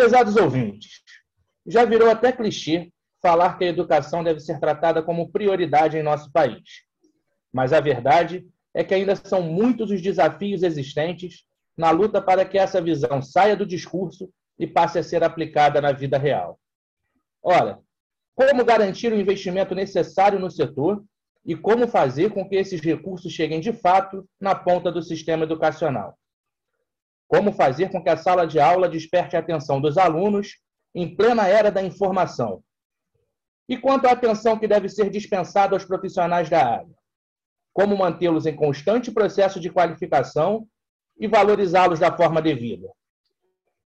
Pesados ouvintes, já virou até clichê falar que a educação deve ser tratada como prioridade em nosso país. Mas a verdade é que ainda são muitos os desafios existentes na luta para que essa visão saia do discurso e passe a ser aplicada na vida real. Ora, como garantir o investimento necessário no setor e como fazer com que esses recursos cheguem de fato na ponta do sistema educacional? Como fazer com que a sala de aula desperte a atenção dos alunos em plena era da informação? E quanto à atenção que deve ser dispensada aos profissionais da área? Como mantê-los em constante processo de qualificação e valorizá-los da forma devida?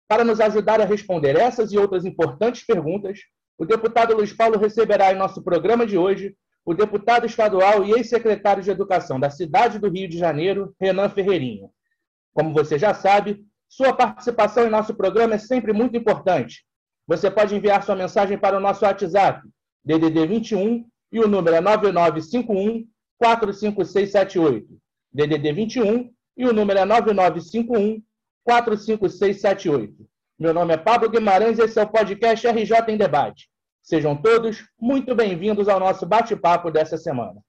Para nos ajudar a responder essas e outras importantes perguntas, o deputado Luiz Paulo receberá em nosso programa de hoje o deputado estadual e ex-secretário de Educação da cidade do Rio de Janeiro, Renan Ferreirinha. Como você já sabe, sua participação em nosso programa é sempre muito importante. Você pode enviar sua mensagem para o nosso WhatsApp, DDD 21, e o número é 9951 45678. DDD 21 e o número é 9951 45678. Meu nome é Pablo Guimarães e esse é o podcast RJ em Debate. Sejam todos muito bem-vindos ao nosso bate-papo dessa semana.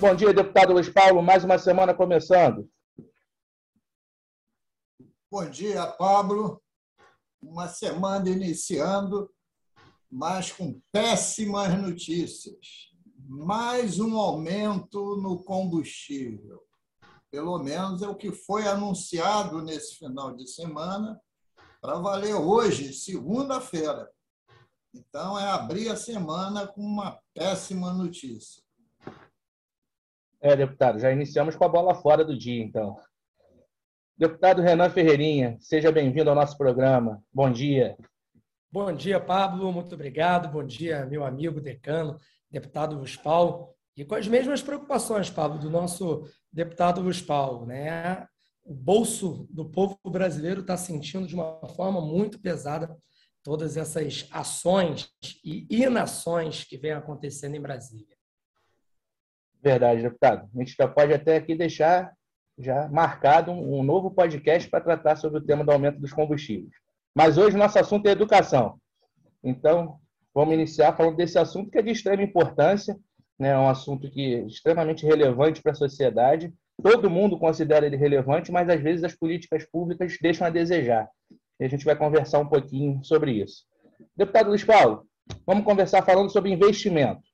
Bom dia, deputado Luiz Paulo. Mais uma semana começando. Bom dia, Pablo. Uma semana iniciando, mas com péssimas notícias. Mais um aumento no combustível. Pelo menos é o que foi anunciado nesse final de semana, para valer hoje, segunda-feira. Então, é abrir a semana com uma péssima notícia. É, deputado, já iniciamos com a bola fora do dia, então. Deputado Renan Ferreirinha, seja bem-vindo ao nosso programa. Bom dia. Bom dia, Pablo. Muito obrigado. Bom dia, meu amigo decano, deputado Paulo. E com as mesmas preocupações, Pablo, do nosso deputado Paulo. Né? O bolso do povo brasileiro está sentindo de uma forma muito pesada todas essas ações e inações que vêm acontecendo em Brasília. Verdade, deputado. A gente já pode até aqui deixar já marcado um, novo podcast para tratar sobre o tema do aumento dos combustíveis. Mas hoje nosso assunto é educação. Então, vamos iniciar falando desse assunto que é de extrema importância, né? é um assunto que é extremamente relevante para a sociedade. Todo mundo considera ele relevante, mas às vezes as políticas públicas deixam a desejar. E a gente vai conversar um pouquinho sobre isso. Deputado Luiz Paulo, vamos conversar falando sobre investimento.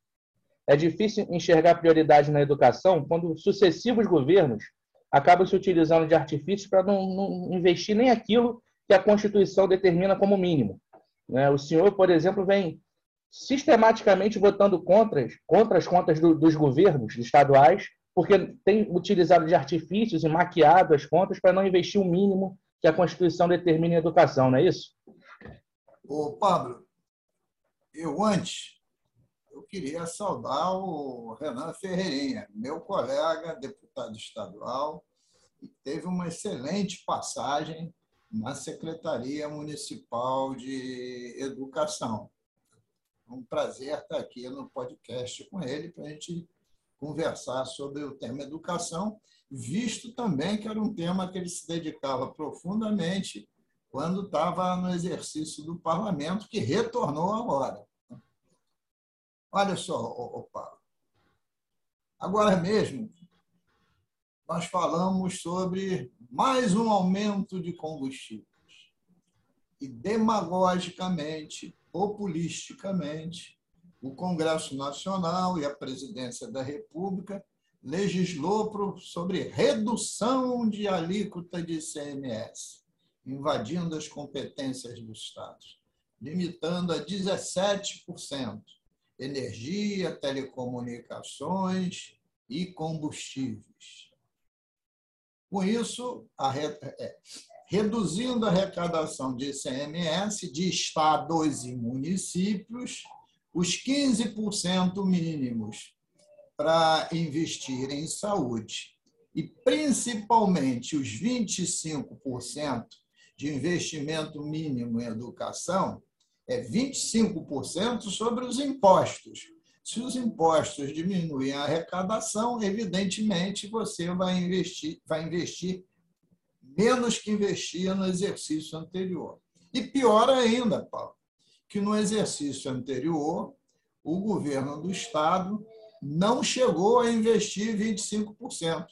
É difícil enxergar prioridade na educação quando sucessivos governos acabam se utilizando de artifícios para não, não, investir nem aquilo que a Constituição determina como mínimo. Né? O senhor, por exemplo, vem sistematicamente votando contra, contra as contas do, dos governos estaduais, porque tem utilizado de artifícios e maquiado as contas para não investir o mínimo que a Constituição determina em educação, não é isso? Ô, Pablo, eu antes eu queria saudar o Renan Ferreirinha, meu colega, deputado estadual, e teve uma excelente passagem na Secretaria Municipal de Educação. É um prazer estar aqui no podcast com ele para a gente conversar sobre o tema educação, visto também que era um tema que ele se dedicava profundamente quando estava no exercício do parlamento, que retornou agora. Olha só, oh, Paulo. Agora mesmo, nós falamos sobre mais um aumento de combustíveis. E demagogicamente, populisticamente, o Congresso Nacional e a Presidência da República legislou sobre redução de alíquota de ICMS, invadindo as competências dos Estados, limitando a 17% energia, telecomunicações e combustíveis. Com isso, a, é, reduzindo a arrecadação de ICMS de estados e municípios, os 15% mínimos para investir em saúde e principalmente os 25% de investimento mínimo em educação, é 25% sobre os impostos. Se os impostos diminuem a arrecadação, evidentemente você vai investir, vai investir menos que investia no exercício anterior. E pior ainda, Paulo, que no exercício anterior, o governo do Estado não chegou a investir 25%.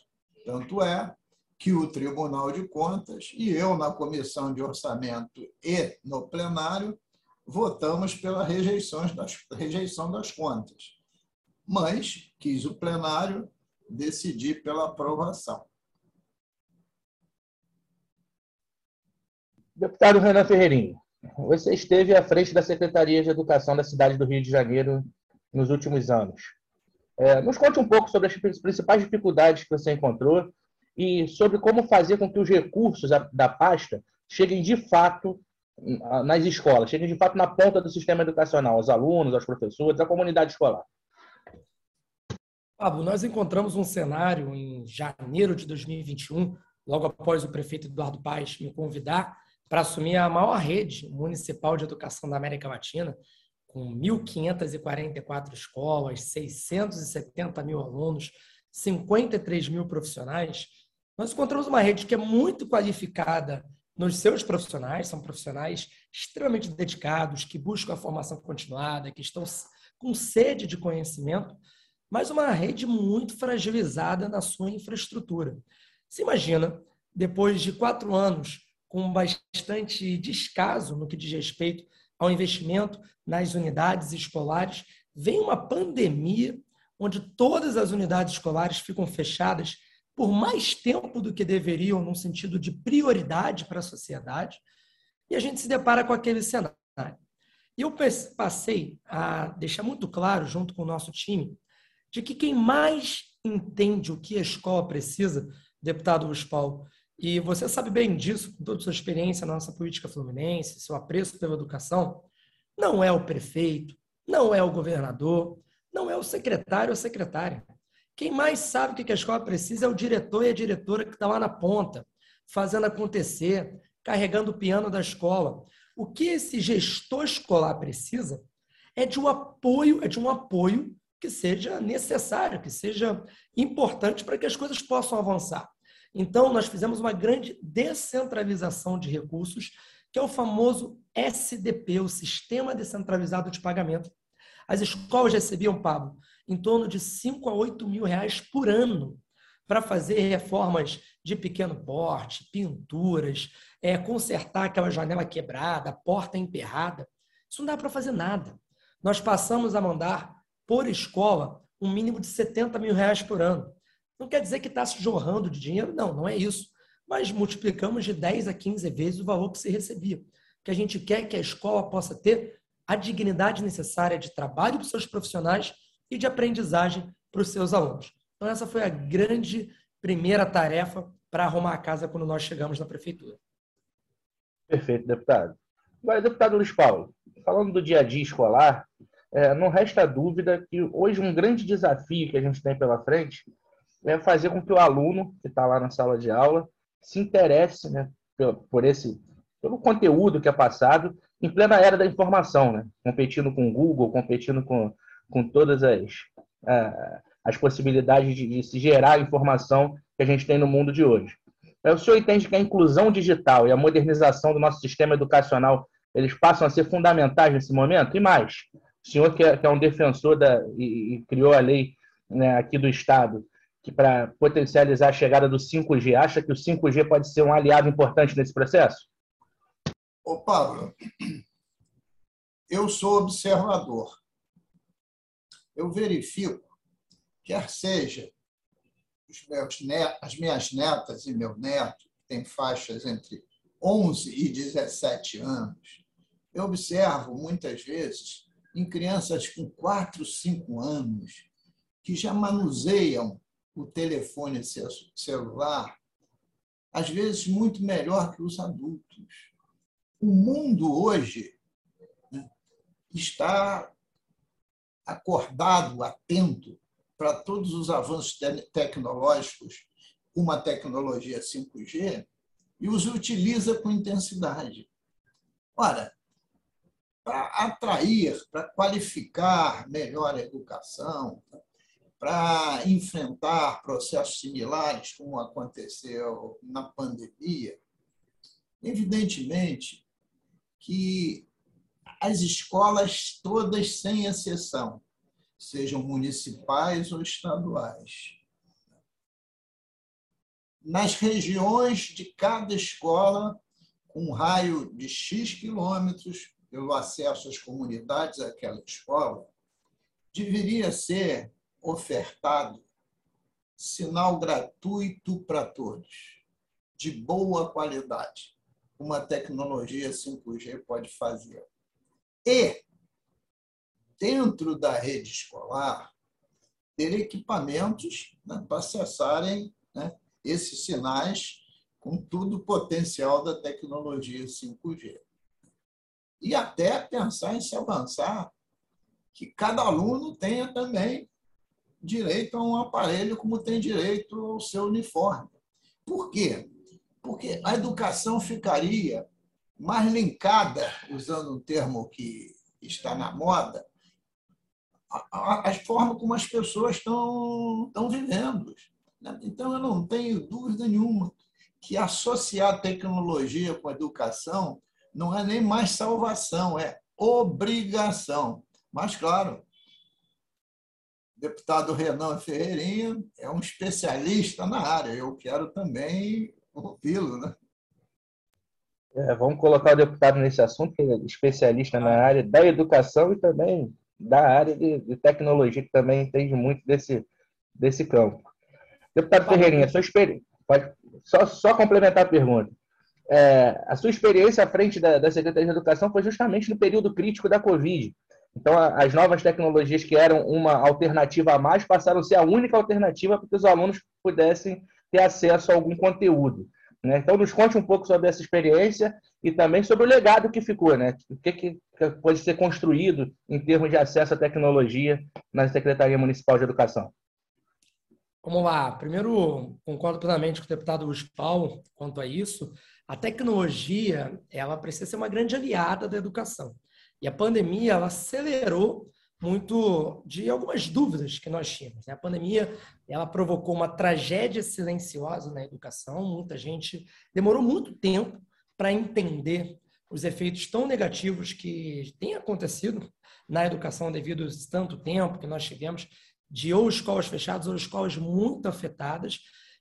Tanto é que o Tribunal de Contas e eu, na Comissão de Orçamento e no plenário, votamos pela rejeição das, rejeição das contas. Mas quis o plenário decidir pela aprovação. Deputado Renan Ferreirinho, você esteve à frente da Secretaria de Educação da cidade do Rio de Janeiro nos últimos anos. É, nos conte um pouco sobre as principais dificuldades que você encontrou e sobre como fazer com que os recursos da pasta cheguem de fato nas escolas, cheguem de fato na ponta do sistema educacional, aos alunos, aos professores, à comunidade escolar. Pablo, nós encontramos um cenário em janeiro de 2021, logo após o prefeito Eduardo Paes me convidar para assumir a maior rede municipal de educação da América Latina, com 1.544 escolas, 670 mil alunos, 53 mil profissionais, nós encontramos uma rede que é muito qualificada nos seus profissionais, são profissionais extremamente dedicados, que buscam a formação continuada, que estão com sede de conhecimento, mas uma rede muito fragilizada na sua infraestrutura. Se imagina, depois de quatro anos com bastante descaso no que diz respeito ao investimento nas unidades escolares, vem uma pandemia onde todas as unidades escolares ficam fechadas por mais tempo do que deveriam, num sentido de prioridade para a sociedade, e a gente se depara com aquele cenário. E eu passei a deixar muito claro, junto com o nosso time, de que quem mais entende o que a escola precisa, deputado Luiz Paulo, e você sabe bem disso, com toda a sua experiência na nossa política fluminense, seu apreço pela educação, não é o prefeito, não é o governador, não é o secretário ou secretária. Quem mais sabe o que a escola precisa é o diretor e a diretora que está lá na ponta, fazendo acontecer, carregando o piano da escola. O que esse gestor escolar precisa é de um apoio, é de um apoio que seja necessário, que seja importante para que as coisas possam avançar. Então, nós fizemos uma grande descentralização de recursos, que é o famoso SDP, o Sistema Descentralizado de Pagamento. As escolas recebiam, Pablo, em torno de 5 a 8 mil reais por ano para fazer reformas de pequeno porte, pinturas, é, consertar aquela janela quebrada, porta emperrada. Isso não dá para fazer nada. Nós passamos a mandar, por escola, um mínimo de 70 mil reais por ano. Não quer dizer que está se jorrando de dinheiro, não, não é isso. Mas multiplicamos de 10 a 15 vezes o valor que se recebia. Que a gente quer que a escola possa ter a dignidade necessária de trabalho para os seus profissionais e de aprendizagem para os seus alunos. Então, essa foi a grande primeira tarefa para arrumar a casa quando nós chegamos na prefeitura. Perfeito, deputado. Agora, deputado Luiz Paulo, falando do dia a dia escolar, é, não resta dúvida que hoje um grande desafio que a gente tem pela frente é fazer com que o aluno que está lá na sala de aula se interesse né, por esse pelo conteúdo que é passado em plena era da informação, né? competindo com o Google, competindo com, com todas as, uh, as possibilidades de, de, se gerar informação que a gente tem no mundo de hoje. O senhor entende que a inclusão digital e a modernização do nosso sistema educacional eles passam a ser fundamentais nesse momento? E mais, o senhor que é, que é um defensor da, e, e criou a lei né, aqui do Estado que para potencializar a chegada do 5G, acha que o 5G pode ser um aliado importante nesse processo? Ô, Pablo, eu sou observador. Eu verifico, quer seja meus as minhas netas e meu neto, que têm faixas entre 11 e 17 anos, eu observo muitas vezes em crianças com 4, 5 anos que já manuseiam o telefone celular, às vezes muito melhor que os adultos. O mundo hoje né, está acordado, atento para todos os avanços tecnológicos, uma tecnologia 5G, e os utiliza com intensidade. Ora, para atrair, para qualificar melhor a educação, para enfrentar processos similares, como aconteceu na pandemia, evidentemente que as escolas todas, sem exceção, sejam municipais ou estaduais, nas regiões de cada escola, com um raio de X quilômetros, pelo acesso às comunidades àquela escola, deveria ser ofertado sinal gratuito para todos, de boa qualidade. Uma tecnologia 5G pode fazer. E, dentro da rede escolar, ter equipamentos né, para acessarem né, esses sinais com todo o potencial da tecnologia 5G e até pensar em se avançar que cada aluno tenha também direito a um aparelho como tem direito ao seu uniforme. Por quê? Porque a educação ficaria mais linkada, usando um termo que está na moda, a, forma como as pessoas estão, estão vivendo. Então, eu não tenho dúvida nenhuma que associar tecnologia com educação não é nem mais salvação, é obrigação. Mas, claro, o deputado Renan Ferreirinha é um especialista na área. Eu quero também ouvi-lo. Né? É, vamos colocar o deputado nesse assunto, que é especialista na área da educação e também da área de, de tecnologia, que também entende muito desse, desse campo. Deputado Ferreirinha, sua experiência. Pode só, só complementar a pergunta é, a sua experiência à frente da, da Secretaria de Educação foi justamente no período crítico da Covid. Então, a, as novas tecnologias que eram uma alternativa a mais passaram a ser a única alternativa para que os alunos pudessem ter acesso a algum conteúdo. Né? Então, nos conte um pouco sobre essa experiência e também sobre o legado que ficou, né? o que, que pode ser construído em termos de acesso à tecnologia na Secretaria Municipal de Educação. Vamos lá. Primeiro, concordo plenamente com o deputado Paulo quanto a isso. A tecnologia, ela precisa ser uma grande aliada da educação. E a pandemia, ela acelerou muito de algumas dúvidas que nós tínhamos. Né? A pandemia, ela provocou uma tragédia silenciosa na educação. Muita gente demorou muito tempo para entender os efeitos tão negativos que têm acontecido na educação devido a tanto tempo que nós tivemos de ou escolas fechadas ou escolas muito afetadas.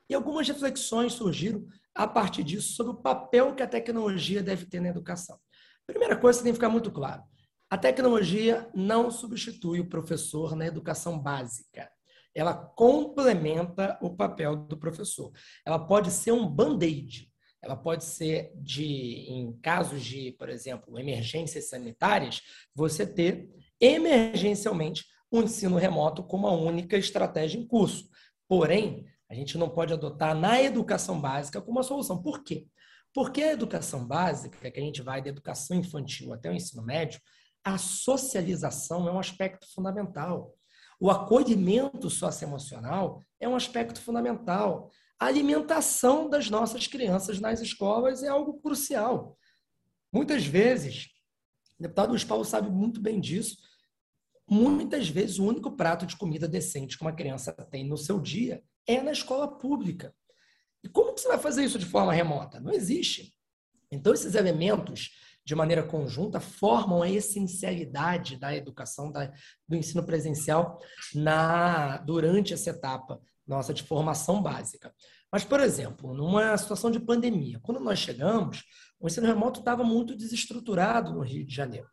E algumas reflexões surgiram a partir disso sobre o papel que a tecnologia deve ter na educação. Primeira coisa que tem que ficar muito claro: a tecnologia não substitui o professor na educação básica. Ela complementa o papel do professor. Ela pode ser um band-aid. Ela pode ser de, em casos de, por exemplo, emergências sanitárias, você ter emergencialmente um ensino remoto como a única estratégia em curso. Porém, a gente não pode adotar na educação básica como uma solução. Por quê? Porque a educação básica, que a gente vai da educação infantil até o ensino médio, a socialização é um aspecto fundamental. O acolhimento socioemocional é um aspecto fundamental. A alimentação das nossas crianças nas escolas é algo crucial. Muitas vezes, o deputado Luiz Paulo sabe muito bem disso, muitas vezes o único prato de comida decente que uma criança tem no seu dia é na escola pública. E como que você vai fazer isso de forma remota? Não existe. Então, esses elementos, de maneira conjunta, formam a essencialidade da educação, da, do ensino presencial na durante essa etapa nossa de formação básica. Mas, por exemplo, numa situação de pandemia, quando nós chegamos, o ensino remoto estava muito desestruturado no Rio de Janeiro.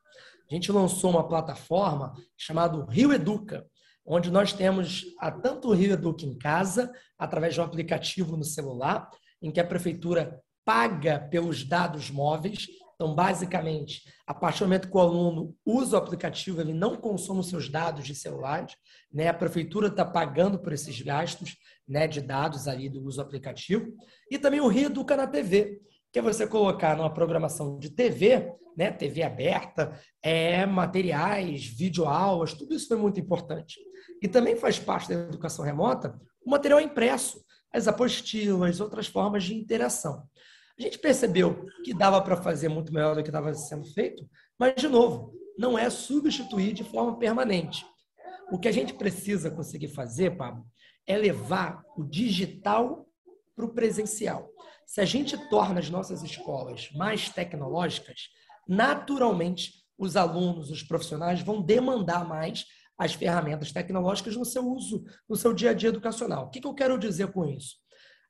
A gente lançou uma plataforma chamada Rio Educa, onde nós temos a tanto o Rio Educa em casa, através de um aplicativo no celular, em que a prefeitura paga pelos dados móveis. Então, basicamente, a partir do momento que o aluno usa o aplicativo, ele não consome os seus dados de celulares, né? A prefeitura está pagando por esses gastos, né, de dados ali do uso do aplicativo. E também o Rio Educa na TV, que é você colocar numa programação de TV, né, TV aberta, é, materiais, videoaulas, tudo isso foi muito importante. E também faz parte da educação remota o material impresso, as apostilas, outras formas de interação. A gente percebeu que dava para fazer muito melhor do que estava sendo feito Mas, de novo, não é substituir de forma permanente. O que a gente precisa conseguir fazer, Pablo, é levar o digital para o presencial. Se a gente torna as nossas escolas mais tecnológicas, naturalmente os alunos, os profissionais vão demandar mais as ferramentas tecnológicas no seu uso, no seu dia a dia educacional. O que, eu quero dizer com isso?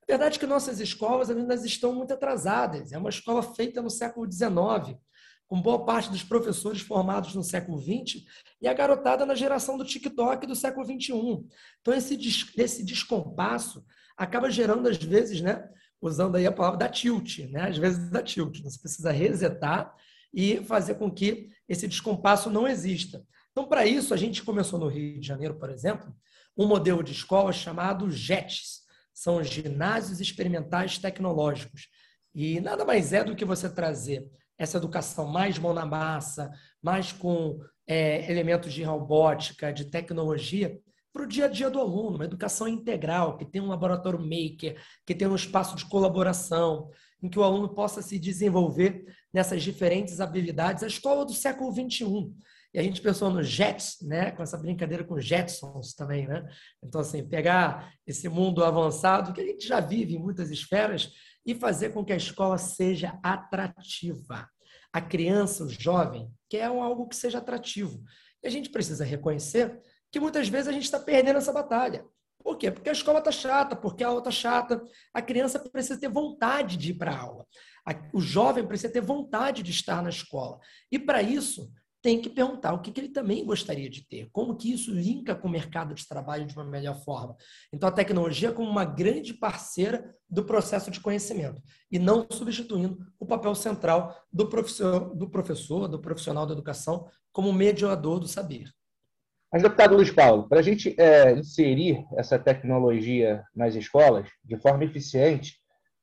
Verdade que nossas escolas ainda estão muito atrasadas. É uma escola feita no século XIX, com boa parte dos professores formados no século XX e a garotada na geração do TikTok do século XXI. Então, esse, esse descompasso acaba gerando, às vezes, né, usando aí a palavra da tilt, né, às vezes da tilt. Você precisa resetar e fazer com que esse descompasso não exista. Então, para isso, a gente começou no Rio de Janeiro, por exemplo, um modelo de escola chamado JETS, são ginásios experimentais tecnológicos. E nada mais é do que você trazer essa educação mais mão na massa, mais com é, elementos de robótica, de tecnologia, para o dia a dia do aluno, uma educação integral, que tem um laboratório maker, que tem um espaço de colaboração, em que o aluno possa se desenvolver nessas diferentes habilidades. A escola do século XXI. E a gente pensou no Jets, né? com essa brincadeira com Jetsons também. Né? Então, assim, pegar esse mundo avançado, que a gente já vive em muitas esferas, e fazer com que a escola seja atrativa. A criança, o jovem, quer algo que seja atrativo. E a gente precisa reconhecer que muitas vezes a gente está perdendo essa batalha. Por quê? Porque a escola está chata, porque a aula está chata. A criança precisa ter vontade de ir para a aula. O jovem precisa ter vontade de estar na escola. E para isso, tem que perguntar o que, que ele também gostaria de ter, como que isso linka com o mercado de trabalho de uma melhor forma. Então, a tecnologia como uma grande parceira do processo de conhecimento e não substituindo o papel central do professor, do, professor, do profissional da educação como mediador do saber. Mas, deputado Luiz Paulo, para a gente é, inserir essa tecnologia nas escolas de forma eficiente,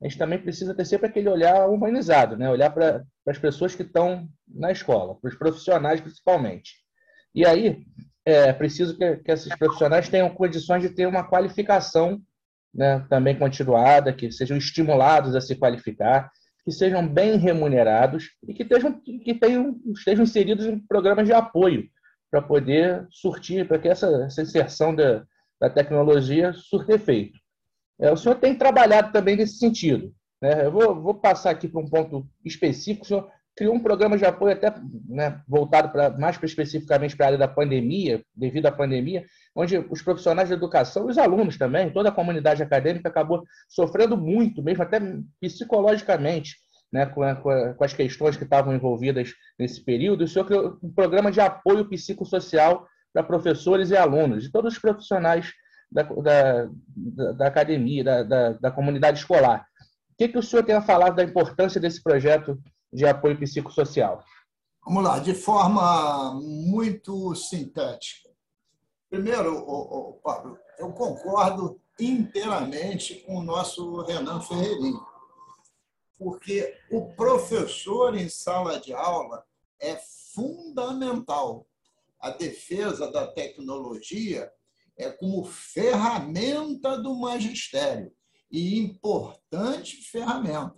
a gente também precisa ter sempre aquele olhar humanizado, né? olhar para as pessoas que estão na escola, para os profissionais principalmente. E aí, é preciso que, que esses profissionais tenham condições de ter uma qualificação né, também continuada, que sejam estimulados a se qualificar, que sejam bem remunerados e que, estejam, que tenham, estejam inseridos em programas de apoio para poder surtir, para que essa, essa inserção da, da tecnologia surta efeito. É, o senhor tem trabalhado também nesse sentido. Né? Eu vou, vou passar aqui para um ponto específico. O senhor criou um programa de apoio até né, voltado para mais especificamente para a área da pandemia, devido à pandemia, onde os profissionais de educação, os alunos também, toda a comunidade acadêmica acabou sofrendo muito, mesmo até psicologicamente, né, com, a, com, as questões que estavam envolvidas nesse período, o senhor criou um programa de apoio psicossocial para professores e alunos, e todos os profissionais da, da, da academia, da, da, da, comunidade escolar. O que, que o senhor tem a falar da importância desse projeto de apoio psicossocial? Vamos lá, de forma muito sintética. Primeiro, Pablo, eu concordo inteiramente com o nosso Renan Ferreirinho porque o professor em sala de aula é fundamental. A defesa da tecnologia é como ferramenta do magistério e importante ferramenta.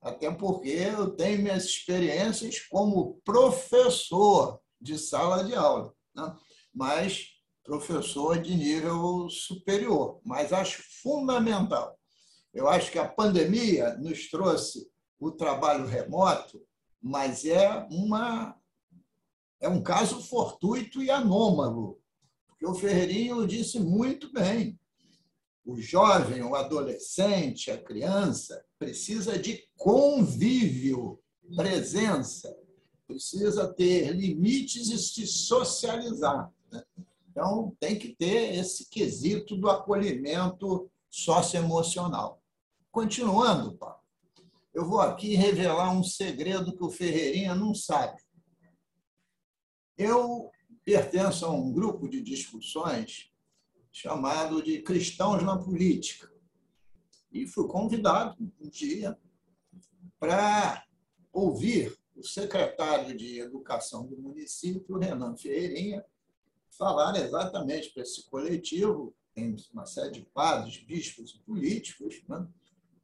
Até porque eu tenho minhas experiências como professor de sala de aula, né? mas professor de nível superior. Mas acho fundamental eu acho que a pandemia nos trouxe o trabalho remoto, mas é uma é um caso fortuito e anômalo, porque o Ferreirinho disse muito bem. O jovem, o adolescente, a criança precisa de convívio, presença, precisa ter limites e se socializar. Né? Então, tem que ter esse quesito do acolhimento socioemocional. Continuando, Paulo, eu vou aqui revelar um segredo que o Ferreirinha não sabe. Eu pertenço a um grupo de discussões chamado de Cristãos na Política. E fui convidado um dia para ouvir o secretário de Educação do município, Renan Ferreirinha, falar exatamente para esse coletivo tem uma série de padres, bispos e políticos, né,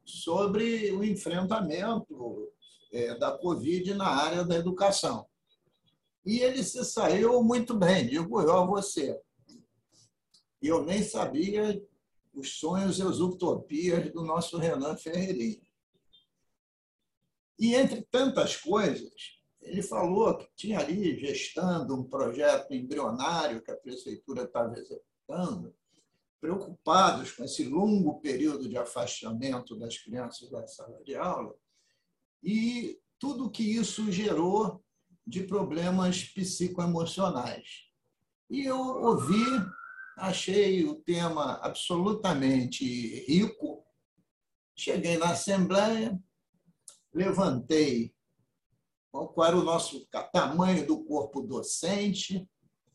sobre o enfrentamento é, da Covid na área da educação. E ele se saiu muito bem, digo eu a você. E eu nem sabia os sonhos e as utopias do nosso Renan Ferreirinha. E, entre tantas coisas, ele falou que tinha ali gestando um projeto embrionário que a prefeitura estava executando, preocupados com esse longo período de afastamento das crianças da sala de aula e tudo que isso gerou de problemas psicoemocionais. E eu ouvi, achei o tema absolutamente rico, cheguei na Assembleia, levantei qual era o nosso tamanho do corpo docente,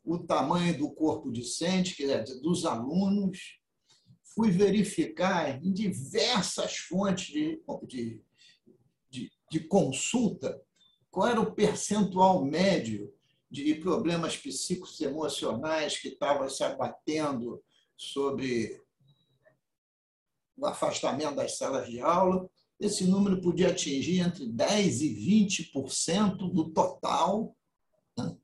o tamanho do corpo discente, quer dizer, dos alunos. Fui verificar em diversas fontes de, de, de, de consulta qual era o percentual médio de problemas psicoemocionais que estavam se abatendo sobre o afastamento das salas de aula esse número podia atingir entre 10% e 20% do total. Né?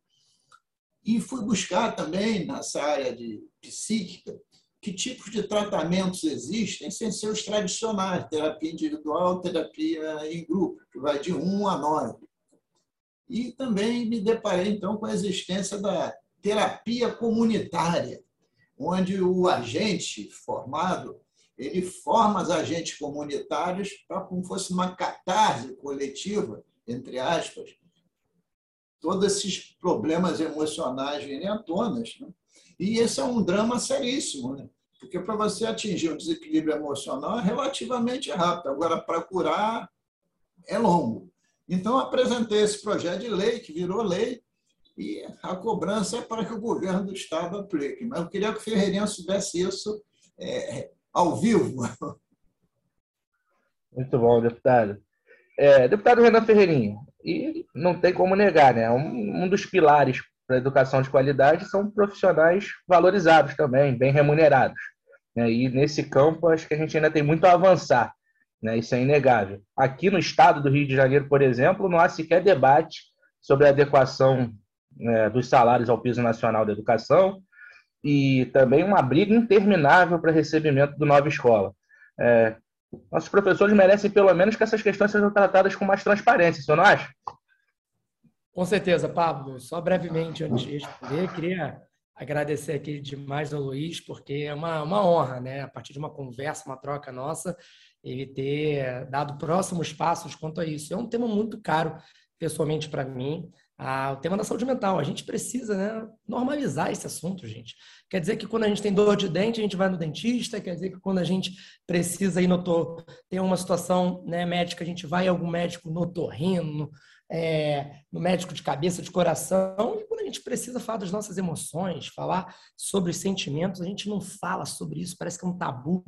E fui buscar também, nessa área de psíquica, que tipos de tratamentos existem sem ser os tradicionais, terapia individual, terapia em grupo, que vai de 1 a 9. E também me deparei, então, com a existência da terapia comunitária, onde o agente formado ele forma os agentes comunitários para como fosse uma catarse coletiva, entre aspas, todos esses problemas emocionais virem à tona. Né? E esse é um drama seríssimo, né? porque para você atingir um desequilíbrio emocional é relativamente rápido, agora para curar é longo. Então, apresentei esse projeto de lei, que virou lei, e a cobrança é para que o governo do Estado aplique. Mas eu queria que o Ferreirinha soubesse isso é, ao vivo. Muito bom, deputado. É, deputado Renan Ferreirinha, e não tem como negar, né? Um, um dos pilares para a educação de qualidade são profissionais valorizados também, bem remunerados. Né? E nesse campo, acho que a gente ainda tem muito a avançar. Né? Isso é inegável. Aqui no estado do Rio de Janeiro, por exemplo, não há sequer debate sobre a adequação né, dos salários ao piso nacional da educação, e também uma briga interminável para recebimento do nova escola. É, nossos professores merecem pelo menos que essas questões sejam tratadas com mais transparência, você não acha? Com certeza, Pablo. Só brevemente, antes de responder, queria agradecer aqui demais ao Luiz, porque é uma, uma honra, né? A partir de uma conversa, uma troca nossa, ele ter dado próximos passos quanto a isso. É um tema muito caro, pessoalmente, para mim ah, o tema da saúde mental. A gente precisa né, normalizar esse assunto, gente. Quer dizer que quando a gente tem dor de dente, a gente vai no dentista, quer dizer que quando a gente precisa ir no tem uma situação né, médica, a gente vai a algum médico no torrino, é, no médico de cabeça, de coração, e quando a gente precisa falar das nossas emoções, falar sobre os sentimentos, a gente não fala sobre isso, parece que é um tabu,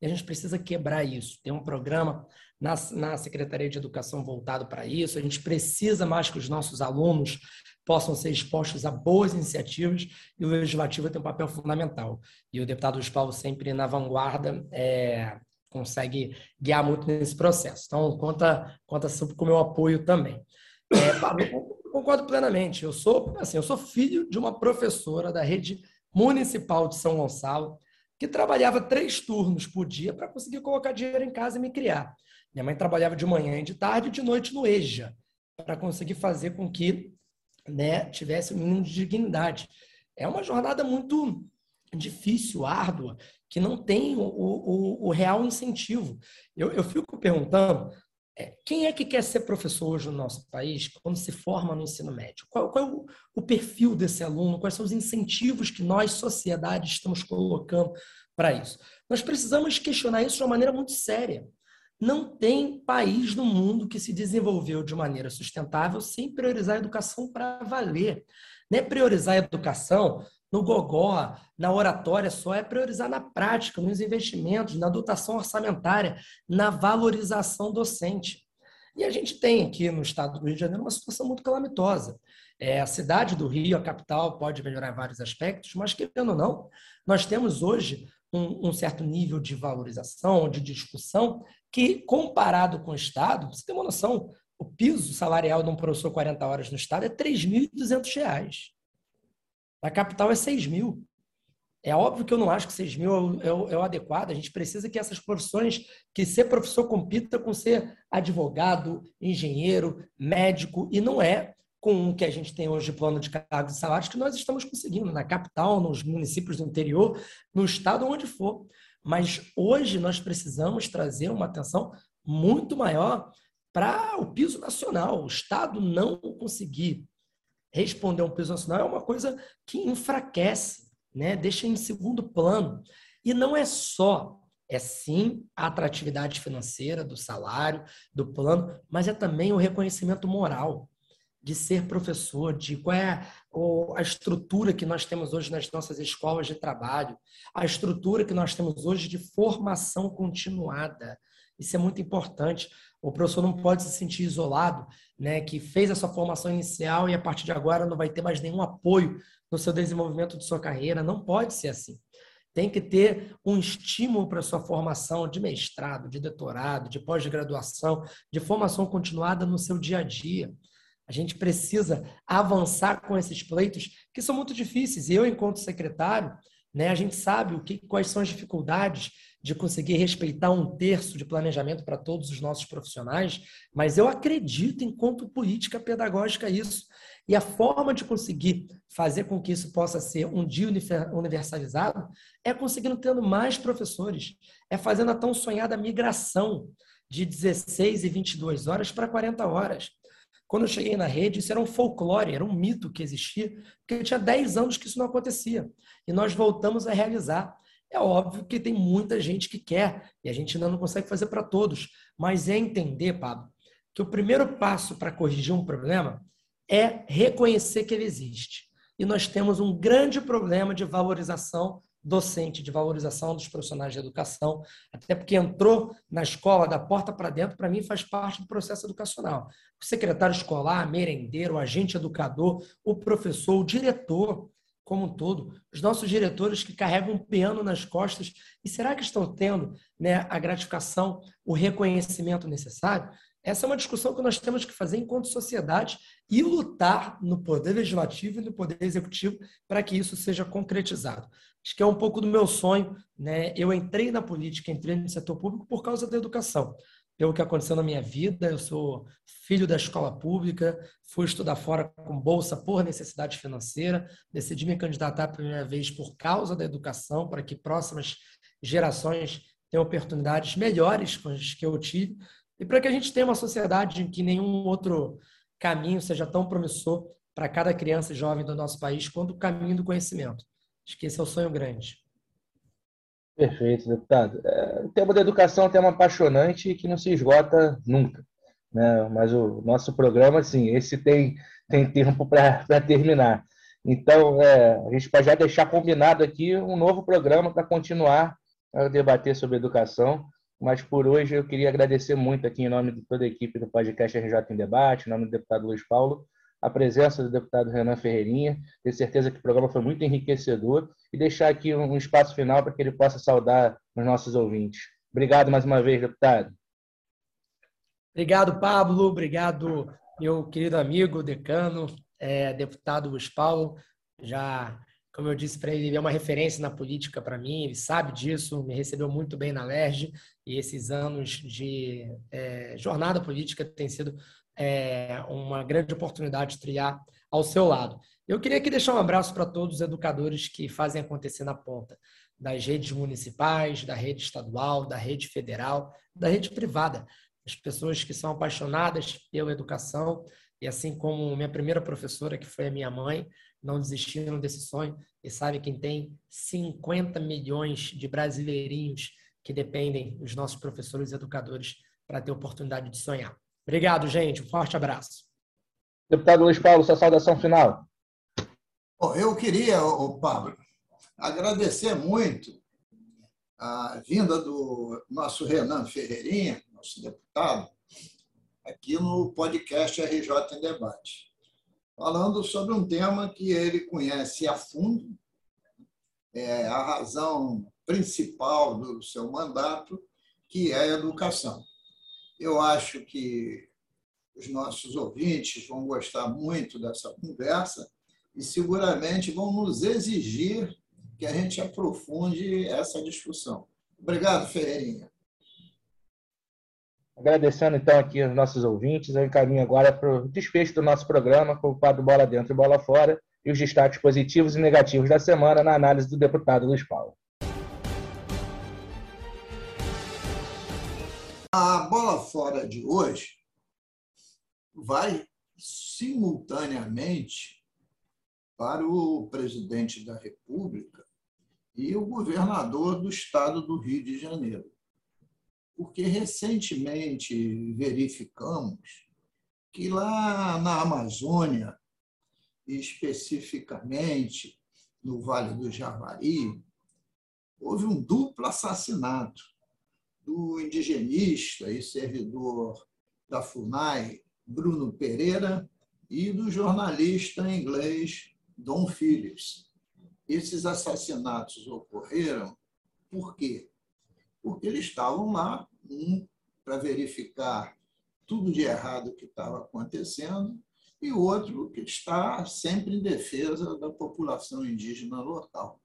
e a gente precisa quebrar isso. Tem um programa na, na Secretaria de Educação voltado para isso, a gente precisa mais que os nossos alunos possam ser expostos a boas iniciativas e o Legislativo tem um papel fundamental. E o deputado Luiz Paulo sempre na vanguarda, é, consegue guiar muito nesse processo. Então, conta, conta com o meu apoio também. É, Pablo, concordo plenamente. Eu sou, assim, eu sou filho de uma professora da rede municipal de São Gonçalo que trabalhava três turnos por dia para conseguir colocar dinheiro em casa e me criar. Minha mãe trabalhava de manhã e de tarde e de noite no EJA para conseguir fazer com que né, tivesse um mínimo de dignidade. É uma jornada muito difícil, árdua, que não tem o, o, o real incentivo. Eu, eu fico perguntando, é, quem é que quer ser professor hoje no nosso país quando se forma no ensino médio? Qual, qual é o, o, perfil desse aluno? Quais são os incentivos que nós, sociedade, estamos colocando para isso? Nós precisamos questionar isso de uma maneira muito séria. Não tem país no mundo que se desenvolveu de maneira sustentável sem priorizar a educação para valer. Não é priorizar a educação no gogó, na oratória só, é priorizar na prática, nos investimentos, na dotação orçamentária, na valorização docente. E a gente tem aqui no estado do Rio de Janeiro uma situação muito calamitosa. É, a cidade do Rio, a capital, pode melhorar vários aspectos, mas querendo ou não, nós temos hoje um, um, certo nível de valorização, de discussão, que comparado com o Estado, você tem uma noção, o piso salarial de um professor 40 horas no Estado é R$ 3.200. Na capital é 6 mil. É óbvio que eu não acho que 6 mil é o, é o, adequado. A gente precisa que essas profissões, que ser professor compita com ser advogado, engenheiro, médico, e não é com o que a gente tem hoje de plano de cargos e salários que nós estamos conseguindo na capital, nos municípios do interior, no estado, onde for. Mas hoje nós precisamos trazer uma atenção muito maior para o piso nacional. O Estado não conseguir responder um piso nacional é uma coisa que enfraquece né? deixa em segundo plano. E não é só, é sim a atratividade financeira do salário, do plano, mas é também o reconhecimento moral de ser professor, de qual é a estrutura que nós temos hoje nas nossas escolas de trabalho, a estrutura que nós temos hoje de formação continuada. Isso é muito importante. O professor não pode se sentir isolado, né, que fez a sua formação inicial e a partir de agora não vai ter mais nenhum apoio no seu desenvolvimento de sua carreira. Não pode ser assim. Tem que ter um estímulo para a sua formação de mestrado, de doutorado, de pós-graduação, de formação continuada no seu dia a dia. A gente precisa avançar com esses pleitos que são muito difíceis. Eu, enquanto secretário, né, a gente sabe o que, quais são as dificuldades de conseguir respeitar um terço de planejamento para todos os nossos profissionais, mas eu acredito, enquanto política pedagógica, isso. E a forma de conseguir fazer com que isso possa ser um dia universalizado é conseguindo tendo mais professores, é fazendo a tão sonhada migração de 16 e 22 horas para 40 horas. Quando eu cheguei na rede, isso era um folclore, era um mito que existia, porque tinha 10 anos que isso não acontecia. E nós voltamos a realizar. É óbvio que tem muita gente que quer, e a gente ainda não consegue fazer para todos, mas é entender, Pablo, que o primeiro passo para corrigir um problema é reconhecer que ele existe. E nós temos um grande problema de valorização docente, de valorização dos profissionais de educação, até porque entrou na escola da porta para dentro, para mim faz parte do processo educacional. O secretário escolar, merendeiro, o agente educador, o professor, o diretor, como um todo, os nossos diretores que carregam um piano nas costas, e será que estão tendo né, a gratificação, o reconhecimento necessário? Essa é uma discussão que nós temos que fazer enquanto sociedade e lutar no poder legislativo e no poder executivo para que isso seja concretizado. Acho que é um pouco do meu sonho. Né? Eu entrei na política, entrei no setor público por causa da educação. Pelo que aconteceu na minha vida, eu sou filho da escola pública, fui estudar fora com bolsa por necessidade financeira, decidi me candidatar pela primeira vez por causa da educação, para que próximas gerações tenham oportunidades melhores com as que eu tive e para que a gente tenha uma sociedade em que nenhum outro caminho seja tão promissor para cada criança e jovem do nosso país quanto o caminho do conhecimento. Acho que esse é o sonho grande. Perfeito, deputado. É, o tema da educação é um tema apaixonante e que não se esgota nunca. Né? Mas o nosso programa, sim, esse tem, tem tempo para terminar. Então, é, a gente pode já deixar combinado aqui um novo programa para continuar a debater sobre educação. Mas por hoje eu queria agradecer muito aqui em nome de toda a equipe do podcast RJ em Debate, em nome do deputado Luiz Paulo, a presença do deputado Renan Ferreirinha. Tenho certeza que o programa foi muito enriquecedor e deixar aqui um espaço final para que ele possa saudar os nossos ouvintes. Obrigado mais uma vez, deputado. Obrigado, Pablo. Obrigado, meu querido amigo, decano, é, deputado Luiz Paulo. Já como eu disse para ele, ele é uma referência na política para mim, ele sabe disso, me recebeu muito bem na LERJ, e esses anos de é, jornada política têm sido é, uma grande oportunidade de trilhar ao seu lado. Eu queria aqui deixar um abraço para todos os educadores que fazem acontecer na ponta, das redes municipais, da rede estadual, da rede federal, da rede privada, as pessoas que são apaixonadas pela educação, e assim como minha primeira professora, que foi a minha mãe, não desistiram desse sonho e sabe quem tem 50 milhões de brasileirinhos que dependem dos nossos professores e educadores para ter oportunidade de sonhar. Obrigado, gente. Um forte abraço. Deputado Luiz Paulo, sua saudação final. Bom, eu queria, o Pablo, agradecer muito a vinda do nosso Renan Ferreirinha, nosso deputado, aqui no podcast RJ em Debate falando sobre um tema que ele conhece a fundo, é a razão principal do seu mandato, que é a educação. Eu acho que os nossos ouvintes vão gostar muito dessa conversa e seguramente vão nos exigir que a gente aprofunde essa discussão. Obrigado, Ferreirinha. Agradecendo então aqui os nossos ouvintes, eu encaminho agora para o desfecho do nosso programa com o quadro Bola Dentro e Bola Fora e os destaques positivos e negativos da semana na análise do deputado Luiz Paulo. Fora de hoje vai simultaneamente para o presidente da República e o governador do estado do Rio de Janeiro. Porque recentemente verificamos que lá na Amazônia, especificamente no Vale do Javari, houve um duplo assassinato do indigenista e servidor da FUNAI, Bruno Pereira, e do jornalista inglês Don Phillips. Esses assassinatos ocorreram por quê? Porque eles estavam lá, um para verificar tudo de errado que estava acontecendo, e outro que está sempre em defesa da população indígena local.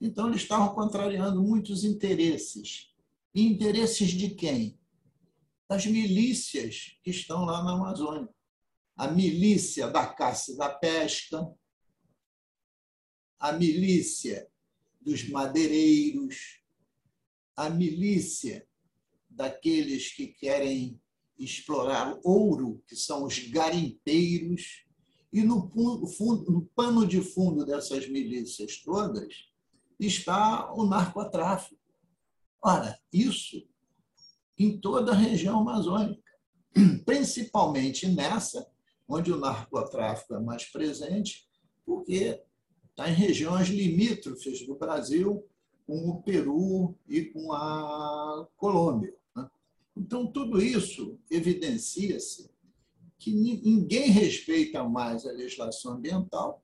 Então, eles estavam contrariando muitos interesses. Interesses de quem? Das milícias que estão lá na Amazônia. A milícia da caça e da pesca, a milícia dos madeireiros, a milícia daqueles que querem explorar ouro, que são os garimpeiros, e no, fundo, no pano de fundo dessas milícias todas está o narcotráfico. Ora, isso em toda a região amazônica, principalmente nessa, onde o narcotráfico é mais presente, porque está em regiões limítrofes do Brasil, com o Peru e com a Colômbia. Então, tudo isso evidencia-se que ninguém respeita mais a legislação ambiental,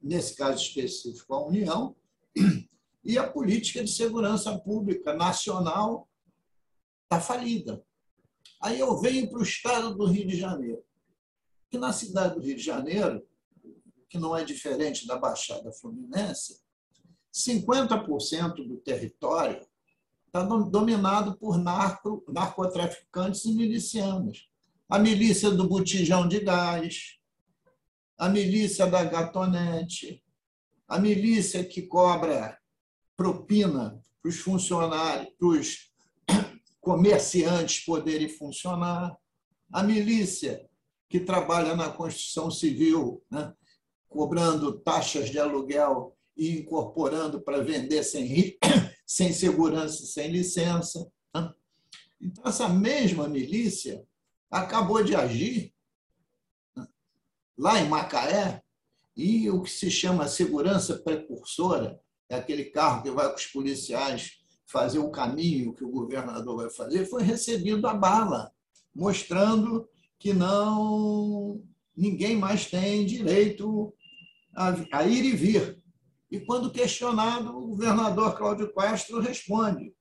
nesse caso específico a União, e a política de segurança pública nacional está falida. Aí eu venho para o estado do Rio de Janeiro, que na cidade do Rio de Janeiro, que não é diferente da Baixada Fluminense, 50% do território está dominado por narco, narcotraficantes e milicianos. A milícia do botijão de gás, a milícia da gatonete, a milícia que cobra propina para os funcionários, para os comerciantes poderem funcionar, a milícia que trabalha na construção civil, né, cobrando taxas de aluguel e incorporando para vender sem, sem segurança, sem licença. Né? Então, essa mesma milícia acabou de agir né, lá em Macaé, e o que se chama segurança precursora, é aquele carro que vai com os policiais fazer o caminho que o governador vai fazer, foi recebido a bala, mostrando que não ninguém mais tem direito a, a ir e vir. E, quando questionado, o governador Cláudio Castro responde: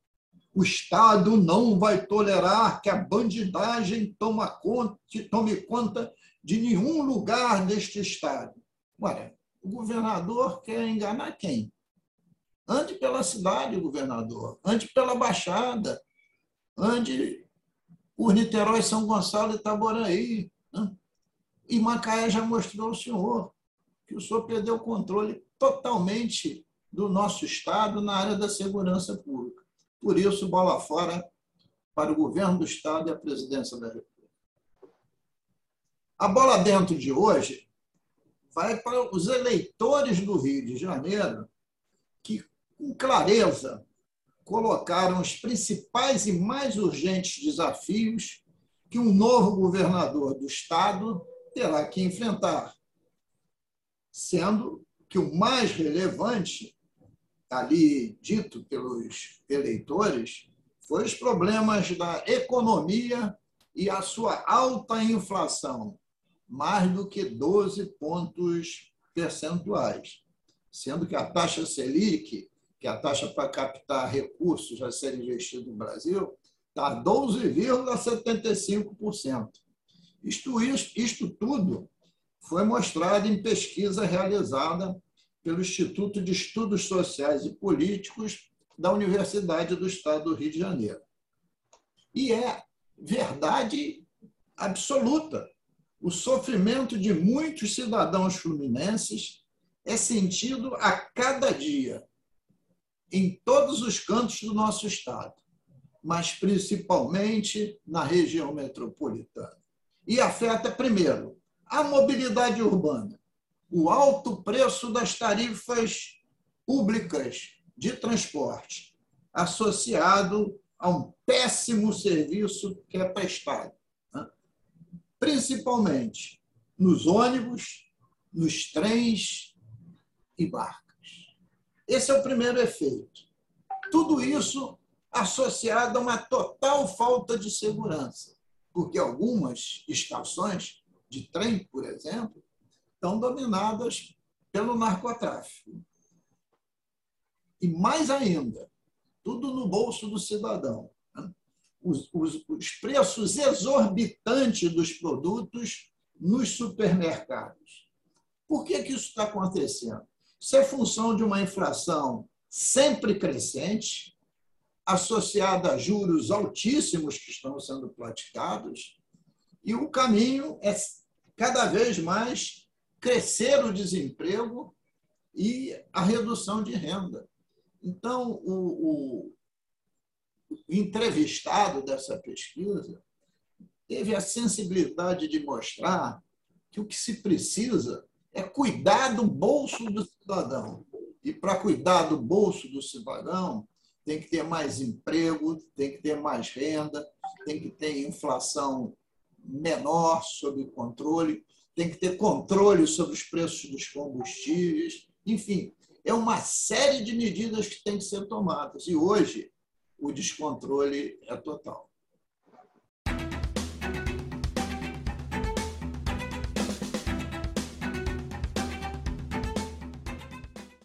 o Estado não vai tolerar que a bandidagem toma conta, tome conta de nenhum lugar deste Estado. Ué, o governador quer enganar quem? Ande pela cidade, governador. Ande pela Baixada. Ande por Niterói, São Gonçalo e Itaboraí. Né? E Macaé já mostrou ao senhor que o senhor perdeu o controle totalmente do nosso Estado na área da segurança pública. Por isso, bola fora para o governo do Estado e a presidência da República. A bola dentro de hoje vai para os eleitores do Rio de Janeiro, que, com clareza, colocaram os principais e mais urgentes desafios que um novo governador do Estado terá que enfrentar, sendo que o mais relevante, ali dito pelos eleitores, foi os problemas da economia e a sua alta inflação, mais do que 12 pontos percentuais, sendo que a taxa Selic, que é a taxa para captar recursos a serem investidos no Brasil, está 12,75%. Isto, isto tudo foi mostrado em pesquisa realizada pelo Instituto de Estudos Sociais e Políticos da Universidade do Estado do Rio de Janeiro. E é verdade absoluta. O sofrimento de muitos cidadãos fluminenses é sentido a cada dia, em todos os cantos do nosso Estado, mas principalmente na região metropolitana. E afeta, primeiro, a mobilidade urbana, o alto preço das tarifas públicas de transporte, associado a um péssimo serviço que é prestado, né? principalmente nos ônibus, nos trens e barcas. Esse é o primeiro efeito. Tudo isso associado a uma total falta de segurança, porque algumas estações de trem, por exemplo, estão dominadas pelo narcotráfico. E mais ainda, tudo no bolso do cidadão. Né? Os, os, os preços exorbitantes dos produtos nos supermercados. Por que, que isso está acontecendo? Isso é função de uma inflação sempre crescente, associada a juros altíssimos que estão sendo praticados, e o caminho é cada vez mais crescer o desemprego e a redução de renda. Então, o, o entrevistado dessa pesquisa teve a sensibilidade de mostrar que o que se precisa é cuidar do bolso do cidadão. E para cuidar do bolso do cidadão, tem que ter mais emprego, tem que ter mais renda, tem que ter inflação menor sob controle, tem que ter controle sobre os preços dos combustíveis, enfim, é uma série de medidas que têm que ser tomadas. E hoje o descontrole é total.